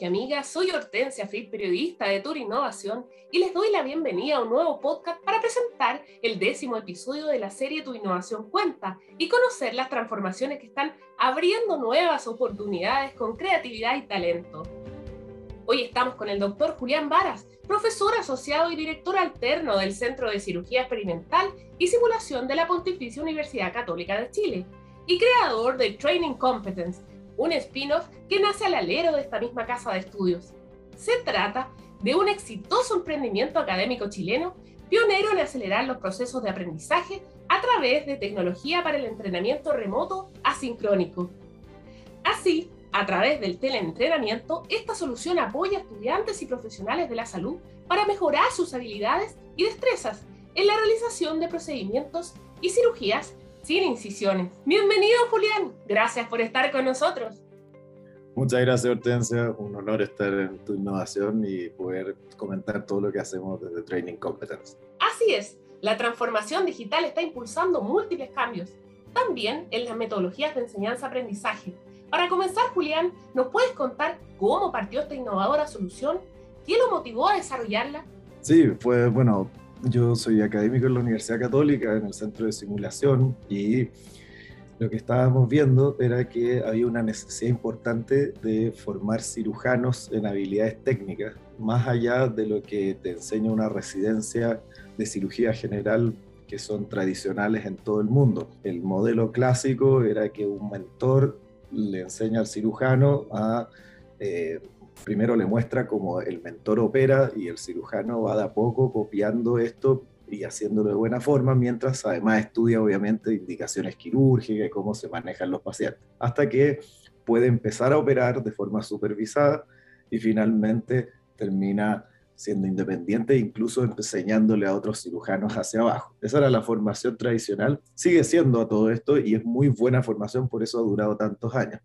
y amigas, soy Hortensia Fritz, periodista de Tour Innovación, y les doy la bienvenida a un nuevo podcast para presentar el décimo episodio de la serie Tu Innovación Cuenta y conocer las transformaciones que están abriendo nuevas oportunidades con creatividad y talento. Hoy estamos con el doctor Julián Varas, profesor asociado y director alterno del Centro de Cirugía Experimental y Simulación de la Pontificia Universidad Católica de Chile y creador de Training Competence, un spin-off que nace al alero de esta misma casa de estudios. Se trata de un exitoso emprendimiento académico chileno, pionero en acelerar los procesos de aprendizaje a través de tecnología para el entrenamiento remoto asincrónico. Así, a través del teleentrenamiento, esta solución apoya a estudiantes y profesionales de la salud para mejorar sus habilidades y destrezas en la realización de procedimientos y cirugías sin incisiones. Bienvenido, Julián. Gracias por estar con nosotros. Muchas gracias, Hortensia. Un honor estar en tu innovación y poder comentar todo lo que hacemos desde Training Competence. Así es, la transformación digital está impulsando múltiples cambios, también en las metodologías de enseñanza-aprendizaje. Para comenzar, Julián, ¿nos puedes contar cómo partió esta innovadora solución? ¿Qué lo motivó a desarrollarla? Sí, fue, bueno, yo soy académico en la Universidad Católica, en el Centro de Simulación, y lo que estábamos viendo era que había una necesidad importante de formar cirujanos en habilidades técnicas, más allá de lo que te enseña una residencia de cirugía general que son tradicionales en todo el mundo. El modelo clásico era que un mentor le enseña al cirujano a eh, primero le muestra cómo el mentor opera y el cirujano va de a poco copiando esto y haciéndolo de buena forma, mientras además estudia obviamente indicaciones quirúrgicas cómo se manejan los pacientes, hasta que puede empezar a operar de forma supervisada y finalmente termina siendo independiente e incluso enseñándole a otros cirujanos hacia abajo. Esa era la formación tradicional, sigue siendo a todo esto y es muy buena formación, por eso ha durado tantos años.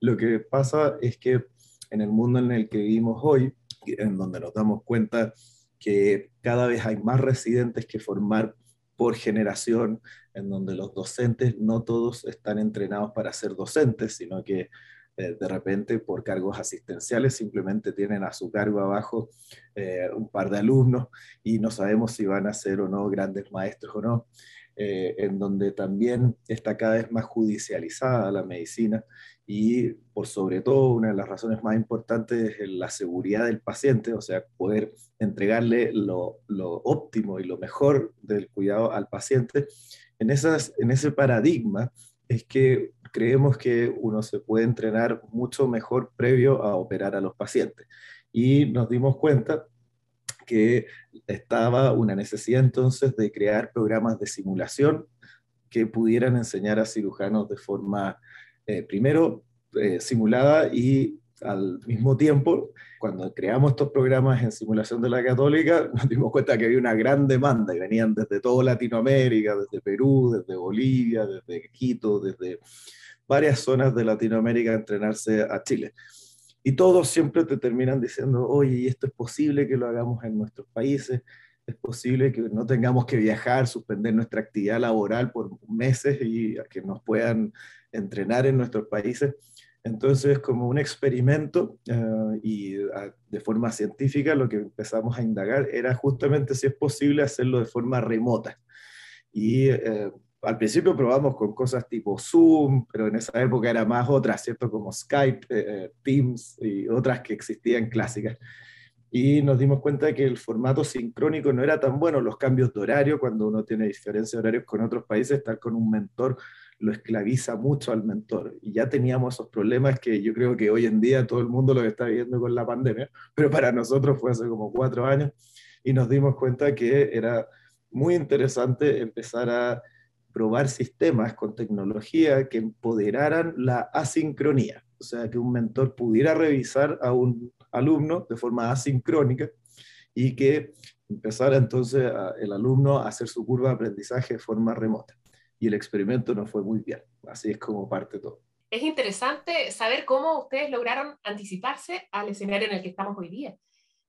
Lo que pasa es que en el mundo en el que vivimos hoy, en donde nos damos cuenta que cada vez hay más residentes que formar por generación, en donde los docentes no todos están entrenados para ser docentes, sino que eh, de repente por cargos asistenciales simplemente tienen a su cargo abajo eh, un par de alumnos y no sabemos si van a ser o no grandes maestros o no. Eh, en donde también está cada vez más judicializada la medicina y por sobre todo una de las razones más importantes es la seguridad del paciente, o sea, poder entregarle lo, óptimo y lo mejor del cuidado al paciente. En, esas, en ese paradigma es que creemos que uno se puede entrenar mucho mejor previo a operar a los pacientes. Y nos dimos cuenta que estaba una necesidad entonces de crear programas de simulación que pudieran enseñar a cirujanos de forma, eh, primero, eh, simulada y al mismo tiempo, cuando creamos estos programas en simulación de la católica, nos dimos cuenta que había una gran demanda y venían desde toda Latinoamérica, desde Perú, desde Bolivia, desde Quito, desde varias zonas de Latinoamérica a entrenarse a Chile. Y todos siempre te terminan diciendo, oye, esto es posible que lo hagamos en nuestros países? ¿Es posible que no tengamos que viajar, suspender nuestra actividad laboral por meses y que nos puedan entrenar en nuestros países? Entonces, como un experimento eh, y de forma científica, lo que empezamos a indagar era justamente si es posible hacerlo de forma remota. Y eh, al principio probamos con cosas tipo Zoom, pero en esa época era más otras, ¿cierto? Como Skype, eh, Teams y otras que existían clásicas. Y nos dimos cuenta de que el formato sincrónico no era tan bueno, los cambios de horario, cuando uno tiene diferencia de horarios con otros países, estar con un mentor lo esclaviza mucho al mentor. Y ya teníamos esos problemas que yo creo que hoy en día todo el mundo lo está viviendo con la pandemia, pero para nosotros fue hace como cuatro años y nos dimos cuenta que era muy interesante empezar a probar sistemas con tecnología que empoderaran la asincronía, o sea, que un mentor pudiera revisar a un alumno de forma asincrónica y que empezara entonces el alumno a hacer su curva de aprendizaje de forma remota. Y el experimento no fue muy bien, así es como parte todo. Es interesante saber cómo ustedes lograron anticiparse al escenario en el que estamos hoy día.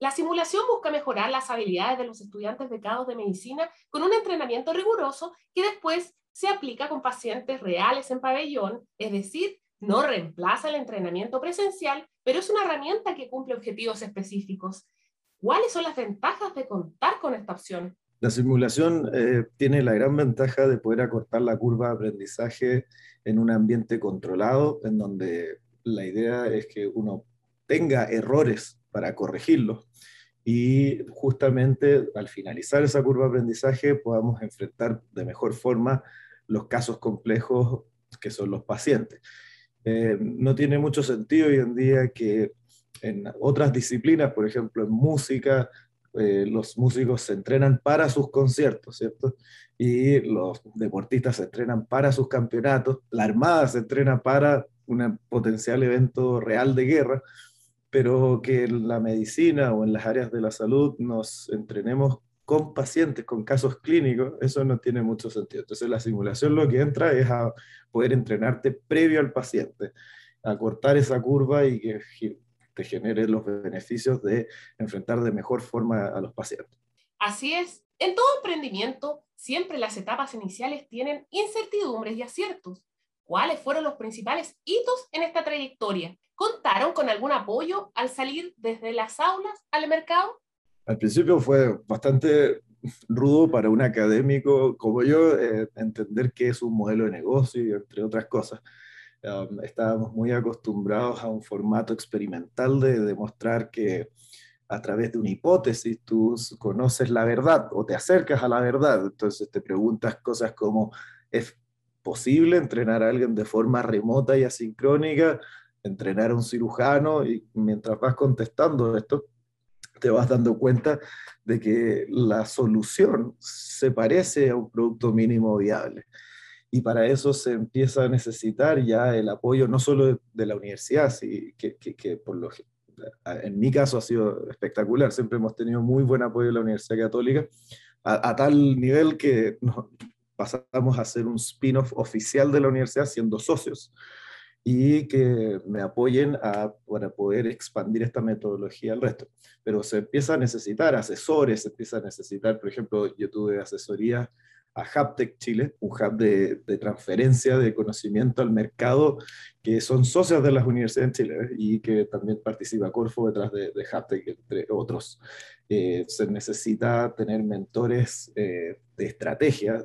La simulación busca mejorar las habilidades de los estudiantes becados de medicina con un entrenamiento riguroso que después se aplica con pacientes reales en pabellón, es decir, no reemplaza el entrenamiento presencial, pero es una herramienta que cumple objetivos específicos. ¿Cuáles son las ventajas de contar con esta opción? La simulación eh, tiene la gran ventaja de poder acortar la curva de aprendizaje en un ambiente controlado, en donde la idea es que uno tenga errores para corregirlos y justamente al finalizar esa curva de aprendizaje podamos enfrentar de mejor forma los casos complejos que son los pacientes. Eh, no tiene mucho sentido hoy en día que en otras disciplinas, por ejemplo en música, eh, los músicos se entrenan para sus conciertos, ¿cierto? Y los deportistas se entrenan para sus campeonatos, la Armada se entrena para un potencial evento real de guerra, pero que en la medicina o en las áreas de la salud nos entrenemos con pacientes, con casos clínicos, eso no tiene mucho sentido. Entonces la simulación lo que entra es a poder entrenarte previo al paciente, a cortar esa curva y que te genere los beneficios de enfrentar de mejor forma a los pacientes. Así es. En todo emprendimiento, siempre las etapas iniciales tienen incertidumbres y aciertos. ¿Cuáles fueron los principales hitos en esta trayectoria? ¿Contaron con algún apoyo al salir desde las aulas al mercado? Al principio fue bastante rudo para un académico como yo eh, entender qué es un modelo de negocio, entre otras cosas. Um, estábamos muy acostumbrados a un formato experimental de demostrar que a través de una hipótesis tú conoces la verdad o te acercas a la verdad. Entonces te preguntas cosas como, ¿es posible entrenar a alguien de forma remota y asincrónica? Entrenar a un cirujano y mientras vas contestando esto, te vas dando cuenta de que la solución se parece a un producto mínimo viable y para eso se empieza a necesitar ya el apoyo no solo de, la universidad, sí, que, que, por lo, en mi caso ha sido espectacular, siempre hemos tenido muy buen apoyo de la Universidad Católica, a, tal nivel que pasamos a ser un spin-off oficial de la universidad siendo socios y que me apoyen a, para poder expandir esta metodología al resto. Pero se empieza a necesitar asesores, se empieza a necesitar, por ejemplo, yo tuve asesoría a Haptech Chile, un hub de, transferencia de conocimiento al mercado, que son socios de las universidades en Chile y que también participa Corfo detrás de, de Haptech, entre otros. Eh, se necesita tener mentores eh, de estrategia,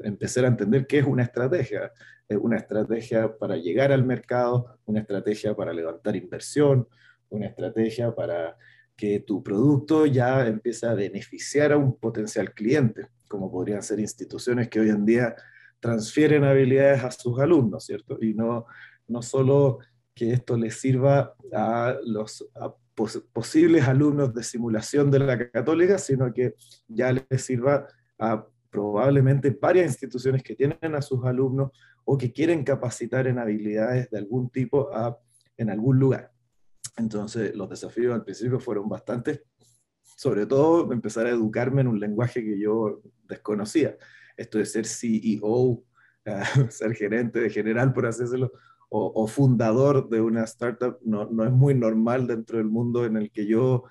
empezar a entender qué es una estrategia. Es una estrategia para llegar al mercado, una estrategia para levantar inversión, una estrategia para que tu producto ya empiece a beneficiar a un potencial cliente como podrían ser instituciones que hoy en día transfieren habilidades a sus alumnos, ¿cierto? Y no, no solo que esto les sirva a los posibles alumnos de simulación de la católica, sino que ya les sirva a probablemente varias instituciones que tienen a sus alumnos o que quieren capacitar en habilidades de algún tipo en algún lugar. Entonces, los desafíos al principio fueron bastantes, sobre todo empezar a educarme en un lenguaje que yo desconocía. Esto de ser CEO, ah, ser gerente de general, por así decirlo, o, fundador de una startup, no, no, es muy normal dentro del mundo en el que yo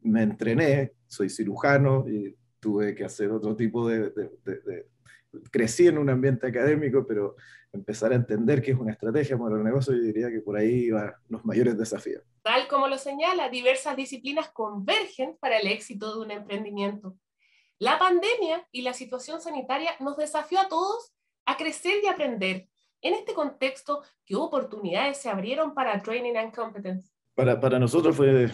me entrené. Soy cirujano y tuve que hacer otro tipo de, de crecí en un ambiente académico, pero empezar a entender qué es una estrategia para el negocio, yo diría que por ahí van los mayores desafíos. Tal como lo señala, diversas disciplinas convergen para el éxito de un emprendimiento. La pandemia y la situación sanitaria nos desafió a todos a crecer y aprender. En este contexto, ¿qué oportunidades se abrieron para Training and Competence? Para, para nosotros fue,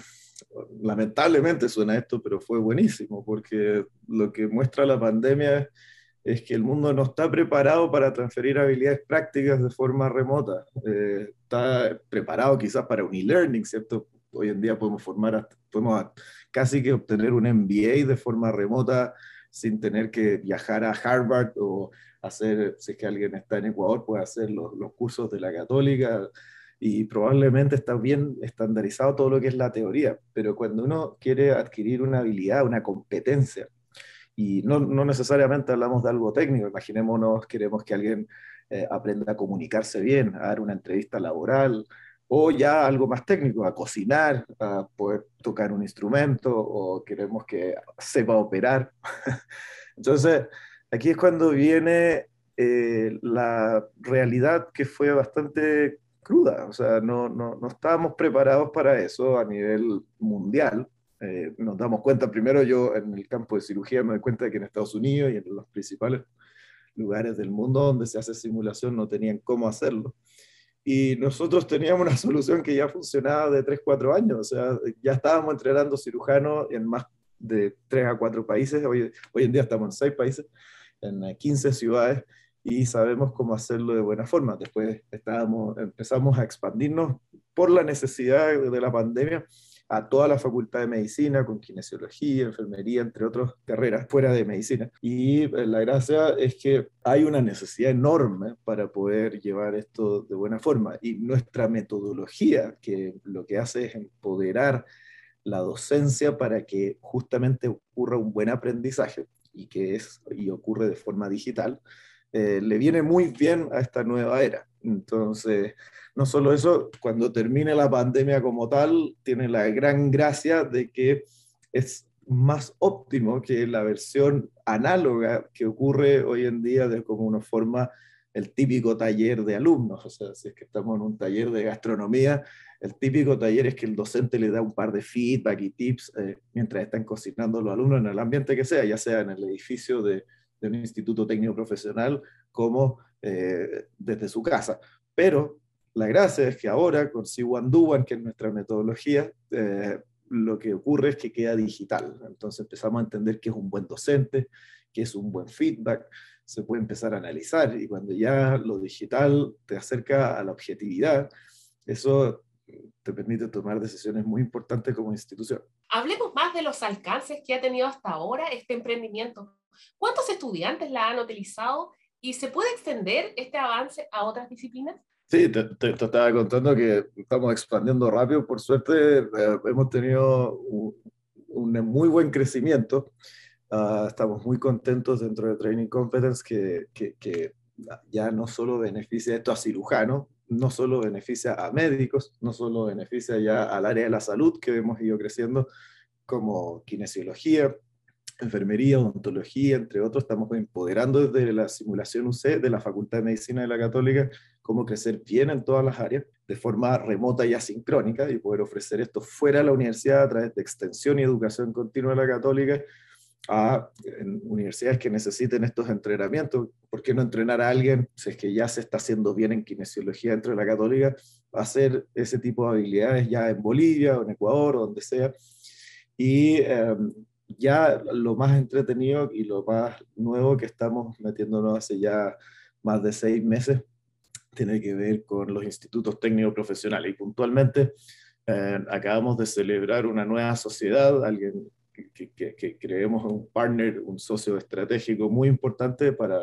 lamentablemente suena esto, pero fue buenísimo, porque lo que muestra la pandemia es que el mundo no está preparado para transferir habilidades prácticas de forma remota. Eh, está preparado quizás para un e-learning, ¿cierto? Hoy en día podemos formar, podemos casi que obtener un MBA de forma remota sin tener que viajar a Harvard o hacer, si es que alguien está en Ecuador, puede hacer los, los cursos de la católica y probablemente está bien estandarizado todo lo que es la teoría, pero cuando uno quiere adquirir una habilidad, una competencia, y no, no, necesariamente hablamos de algo técnico, imaginémonos, queremos que alguien eh, aprenda a comunicarse bien, a dar una entrevista laboral, o ya algo más técnico, a cocinar, a poder tocar un instrumento, o queremos que sepa operar. Entonces, aquí es cuando viene eh, la realidad que fue bastante cruda, o sea, no, no, no estábamos preparados para eso a nivel mundial. Eh, nos damos cuenta, primero yo en el campo de cirugía me doy cuenta de que en Estados Unidos y en los principales lugares del mundo donde se hace simulación no tenían cómo hacerlo. Y nosotros teníamos una solución que ya funcionaba de 3, 4 años, o sea, ya estábamos entrenando cirujanos en más de 3 a 4 países, hoy, hoy en día estamos en 6 países, en 15 ciudades, y sabemos cómo hacerlo de buena forma. Después estábamos, empezamos a expandirnos por la necesidad de la pandemia a toda la facultad de medicina, con kinesiología, enfermería, entre otras carreras fuera de medicina. Y eh, la gracia es que hay una necesidad enorme para poder llevar esto de buena forma. Y nuestra metodología, que lo que hace es empoderar la docencia para que justamente ocurra un buen aprendizaje y que es y ocurre de forma digital, eh, le viene muy bien a esta nueva era. Entonces, no solo eso, cuando termine la pandemia como tal, tiene la gran gracia de que es más óptimo que la versión análoga que ocurre hoy en día de cómo uno forma el típico taller de alumnos. O sea, si es que estamos en un taller de gastronomía, el típico taller es que el docente le da un par de feedback y tips eh, mientras están cocinando los alumnos en el ambiente que sea, ya sea en el edificio de, de un instituto técnico profesional como eh, desde su casa. Pero la gracia es que ahora con Siwanduwan, que es nuestra metodología, eh, lo que ocurre es que queda digital. Entonces empezamos a entender que es un buen docente, que es un buen feedback, se puede empezar a analizar y cuando ya lo digital te acerca a la objetividad, eso te permite tomar decisiones muy importantes como institución. Hablemos más de los alcances que ha tenido hasta ahora este emprendimiento. ¿Cuántos estudiantes la han utilizado y se puede extender este avance a otras disciplinas? Sí, te, estaba contando que estamos expandiendo rápido. Por suerte, eh, hemos tenido un, muy buen crecimiento. Ah, estamos muy contentos dentro de Training Competence que, que, que, ya no solo beneficia esto a cirujanos, no solo beneficia a médicos, no solo beneficia ya al área de la salud que hemos ido creciendo como kinesiología, enfermería, odontología, entre otros, estamos empoderando desde la simulación UC de la Facultad de Medicina de la Católica cómo crecer bien en todas las áreas de forma remota y asincrónica y poder ofrecer esto fuera de la universidad a través de extensión y educación continua de la Católica a universidades que necesiten estos entrenamientos. ¿Por qué no entrenar a alguien, si es que ya se está haciendo bien en kinesiología dentro de la católica, a hacer ese tipo de habilidades ya en Bolivia o en Ecuador o donde sea? Y em, ya lo más entretenido y lo más nuevo que estamos metiéndonos hace ya más de seis meses tiene que ver con los institutos técnicos profesionales. Y puntualmente eh, acabamos de celebrar una nueva sociedad, alguien que, que, creemos un partner, un socio estratégico muy importante para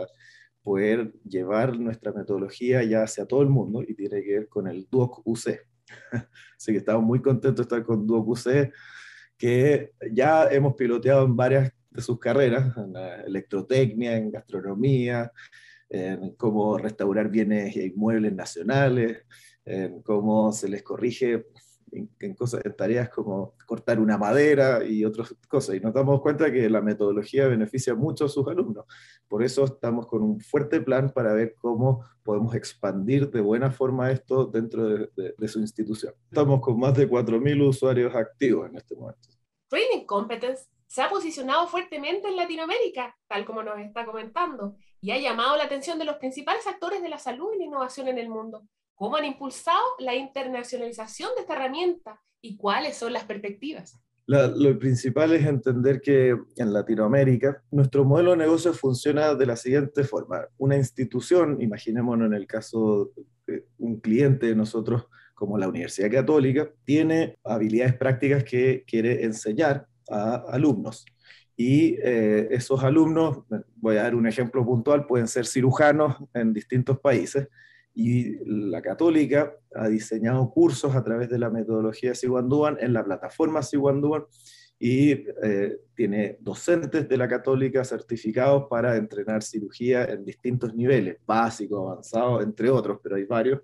poder llevar nuestra metodología ya hacia todo el mundo y tiene que ver con el DUOC UC. Así que estamos muy contentos de estar con DUOC UC que ya hemos piloteado en varias de sus carreras, en electrotecnia, en gastronomía, en cómo restaurar bienes e inmuebles nacionales, en cómo se les corrige en, cosas, en tareas como cortar una madera y otras cosas. Y nos damos cuenta que la metodología beneficia mucho a sus alumnos. Por eso estamos con un fuerte plan para ver cómo podemos expandir de buena forma esto dentro de, de su institución. Estamos con más de 4.000 usuarios activos en este momento. Training Competence se ha posicionado fuertemente en Latinoamérica, tal como nos está comentando, y ha llamado la atención de los principales actores de la salud y la innovación en el mundo cómo han impulsado la internacionalización de esta herramienta y cuáles son las perspectivas. lo principal es entender que en Latinoamérica nuestro modelo de negocio funciona de la siguiente forma. Una institución, imaginémonos en el caso de un cliente de nosotros como la Universidad Católica, tiene habilidades prácticas que quiere enseñar a alumnos. Y eh, esos alumnos, voy a dar un ejemplo puntual, pueden ser cirujanos en distintos países y la Católica ha diseñado cursos a través de la metodología Siguandúan en la plataforma Siguandúan y eh, tiene docentes de la Católica certificados para entrenar cirugía en distintos niveles, básico, avanzado, entre otros, pero hay varios.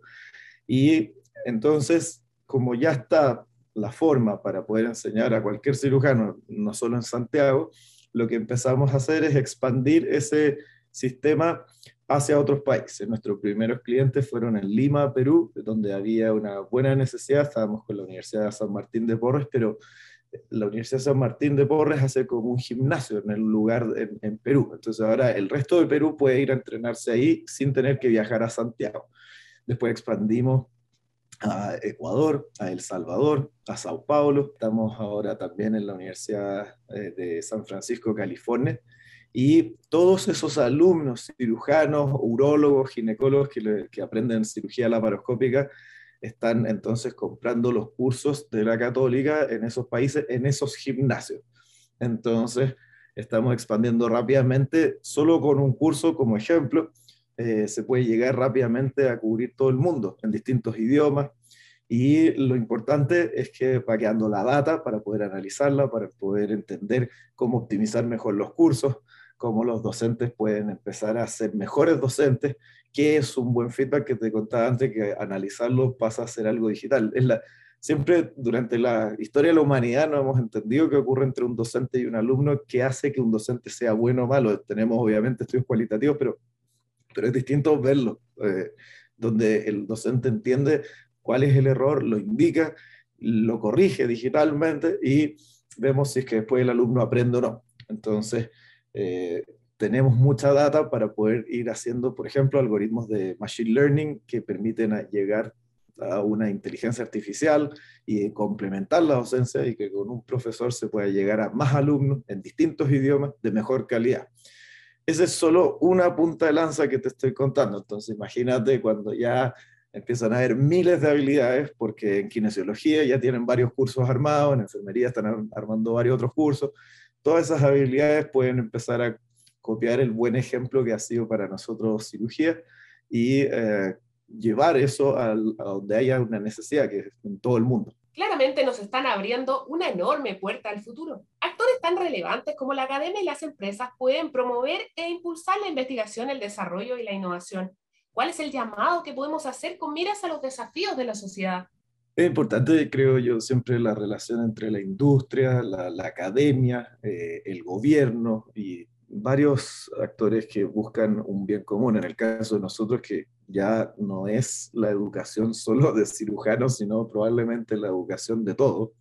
Y entonces, como ya está la forma para poder enseñar a cualquier cirujano, no solo en Santiago, lo que empezamos a hacer es expandir ese sistema hacia otros países. Nuestros primeros clientes fueron en Lima, Perú, donde había una buena necesidad. Estábamos con la Universidad de San Martín de Porres, pero la Universidad de San Martín de Porres hace como un gimnasio en el lugar en, Perú. Entonces ahora el resto de Perú puede ir a entrenarse ahí sin tener que viajar a Santiago. Después expandimos a Ecuador, a El Salvador, a Sao Paulo. Estamos ahora también en la Universidad eh, de San Francisco, California. Y todos esos alumnos cirujanos, urólogos, ginecólogos que, que aprenden cirugía laparoscópica están entonces comprando los cursos de la católica en esos países, en esos gimnasios. Entonces, estamos expandiendo rápidamente, solo con un curso como ejemplo, eh, se puede llegar rápidamente a cubrir todo el mundo en distintos idiomas. Y lo importante es que va quedando la data para poder analizarla, para poder entender cómo optimizar mejor los cursos, cómo los docentes pueden empezar a ser mejores docentes qué es un buen feedback que te contaba antes, que analizarlo pasa a ser algo digital. Es la, siempre durante la historia de la humanidad no hemos entendido qué ocurre entre un docente y un alumno, qué hace que un docente sea bueno o malo. Tenemos obviamente estudios cualitativos, pero, pero es distinto verlo, eh, donde el docente entiende cuál es el error, lo indica, lo corrige digitalmente y vemos si es que después el alumno aprende o no. Entonces, eh, tenemos mucha data para poder ir haciendo, por ejemplo, algoritmos de machine learning que permiten llegar a una inteligencia artificial y complementar la docencia y que con un profesor se pueda llegar a más alumnos en distintos idiomas de mejor calidad. Esa es solo una punta de lanza que te estoy contando. Entonces, imagínate cuando ya empiezan a haber miles de habilidades, porque en kinesiología ya tienen varios cursos armados, en enfermería están armando varios otros cursos. Todas esas habilidades pueden empezar a copiar el buen ejemplo que ha sido para nosotros cirugía y eh, llevar eso a, donde haya una necesidad, que es en todo el mundo. Claramente nos están abriendo una enorme puerta al futuro. Actores tan relevantes como la academia y las empresas pueden promover e impulsar la investigación, el desarrollo y la innovación. ¿Cuál es el llamado que podemos hacer con miras a los desafíos de la sociedad? Es importante, creo yo, siempre la relación entre la industria, la, academia, eh, el gobierno y varios actores que buscan un bien común. En el caso de nosotros, que ya no es la educación solo de cirujanos, sino probablemente la educación de todo,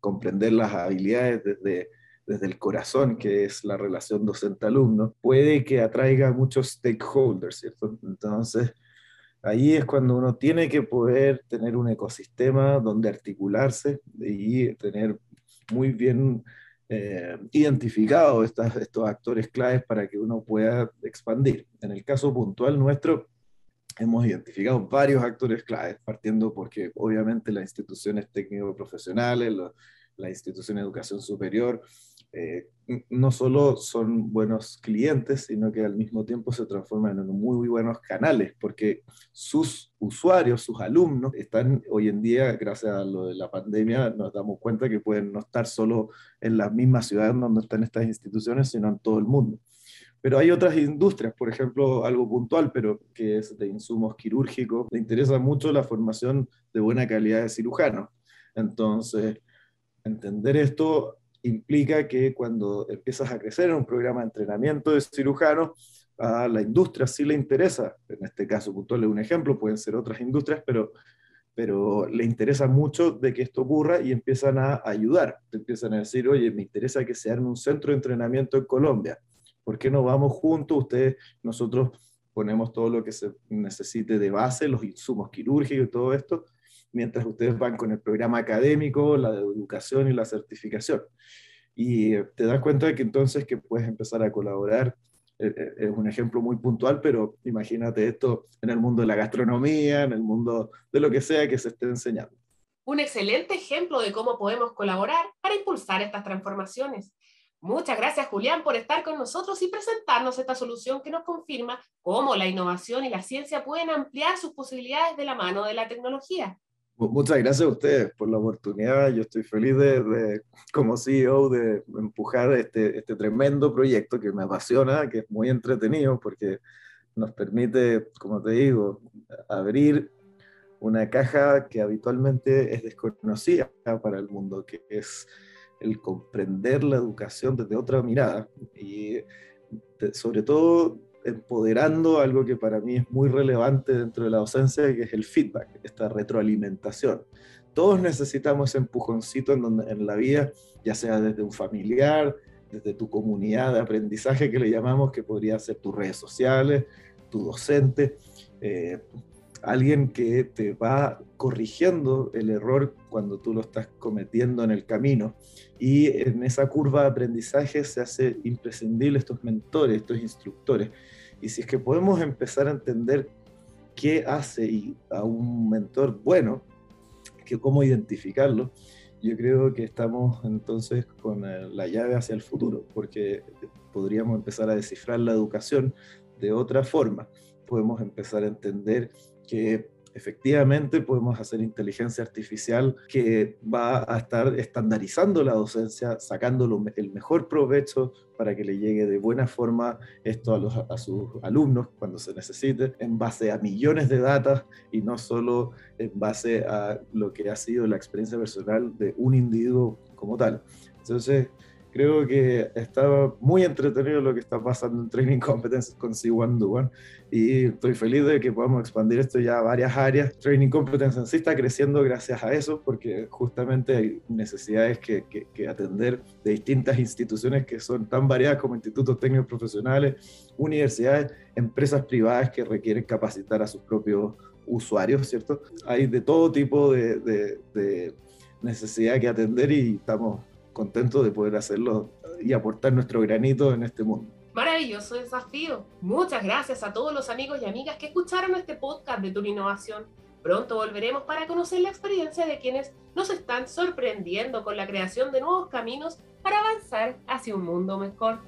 comprender las habilidades desde, desde el corazón, que es la relación docente-alumno, puede que atraiga a muchos stakeholders, ¿cierto? Entonces, ahí es cuando uno tiene que poder tener un ecosistema donde articularse y tener muy bien eh, identificado estas, estos actores claves para que uno pueda expandir. En el caso puntual nuestro, hemos identificado varios actores claves, partiendo porque obviamente las instituciones técnico-profesionales, la institución de educación superior, eh, no solo son buenos clientes, sino que al mismo tiempo se transforman en muy, buenos canales, porque sus usuarios, sus alumnos, están hoy en día, gracias a lo de la pandemia, nos damos cuenta que pueden no estar solo en las mismas ciudades donde están estas instituciones, sino en todo el mundo. Pero hay otras industrias, por ejemplo, algo puntual, pero que es de insumos quirúrgicos. Le interesa mucho la formación de buena calidad de cirujanos. Entonces, entender esto implica que cuando empiezas a crecer en un programa de entrenamiento de cirujanos, a la industria sí le interesa, en este caso puntual es un ejemplo, pueden ser otras industrias, pero, pero le interesa mucho de que esto ocurra y empiezan a ayudar, empiezan a decir, oye, me interesa que se un centro de entrenamiento en Colombia, ¿por qué no vamos juntos? Ustedes, nosotros ponemos todo lo que se necesite de base, los insumos quirúrgicos y todo esto, mientras ustedes van con el programa académico, la de educación y la certificación. Y te das cuenta de que entonces que puedes empezar a colaborar. Eh, eh, es un ejemplo muy puntual, pero imagínate esto en el mundo de la gastronomía, en el mundo de lo que sea que se esté enseñando. Un excelente ejemplo de cómo podemos colaborar para impulsar estas transformaciones. Muchas gracias, Julián, por estar con nosotros y presentarnos esta solución que nos confirma cómo la innovación y la ciencia pueden ampliar sus posibilidades de la mano de la tecnología. Muchas gracias a ustedes por la oportunidad. Yo estoy feliz de, como CEO de empujar este, este tremendo proyecto que me apasiona, que es muy entretenido porque nos permite, como te digo, abrir una caja que habitualmente es desconocida para el mundo, que es el comprender la educación desde otra mirada y sobre todo empoderando algo que para mí es muy relevante dentro de la docencia, que es el feedback, esta retroalimentación. Todos necesitamos ese empujoncito en, donde, en la vida, ya sea desde un familiar, desde tu comunidad de aprendizaje que le llamamos, que podría ser tus redes sociales, tu docente, eh, alguien que te va corrigiendo el error cuando tú lo estás cometiendo en el camino. Y en esa curva de aprendizaje se hace imprescindible estos mentores, estos instructores. Y si es que podemos empezar a entender qué hace a un mentor bueno, que cómo identificarlo, yo creo que estamos entonces con la llave hacia el futuro, porque podríamos empezar a descifrar la educación de otra forma. Podemos empezar a entender que efectivamente podemos hacer inteligencia artificial que va a estar estandarizando la docencia, sacando el mejor provecho para que le llegue de buena forma esto a, los, a sus alumnos cuando se necesite, en base a millones de datos y no solo en base a lo que ha sido la experiencia personal de un individuo como tal. Entonces, creo que estaba muy entretenido lo que está pasando en Training Competences con C1 y estoy feliz de que podamos expandir esto ya a varias áreas. Training Competences sí está creciendo gracias a eso porque justamente hay necesidades que, que, atender de distintas instituciones que son tan variadas como institutos técnicos profesionales, universidades, empresas privadas que requieren capacitar a sus propios usuarios, ¿cierto? Hay de todo tipo de, de, de necesidad que atender y estamos contento de poder hacerlo y aportar nuestro granito en este mundo. Maravilloso desafío. Muchas gracias a todos los amigos y amigas que escucharon este podcast de Tu Innovación. Pronto volveremos para conocer la experiencia de quienes nos están sorprendiendo con la creación de nuevos caminos para avanzar hacia un mundo mejor.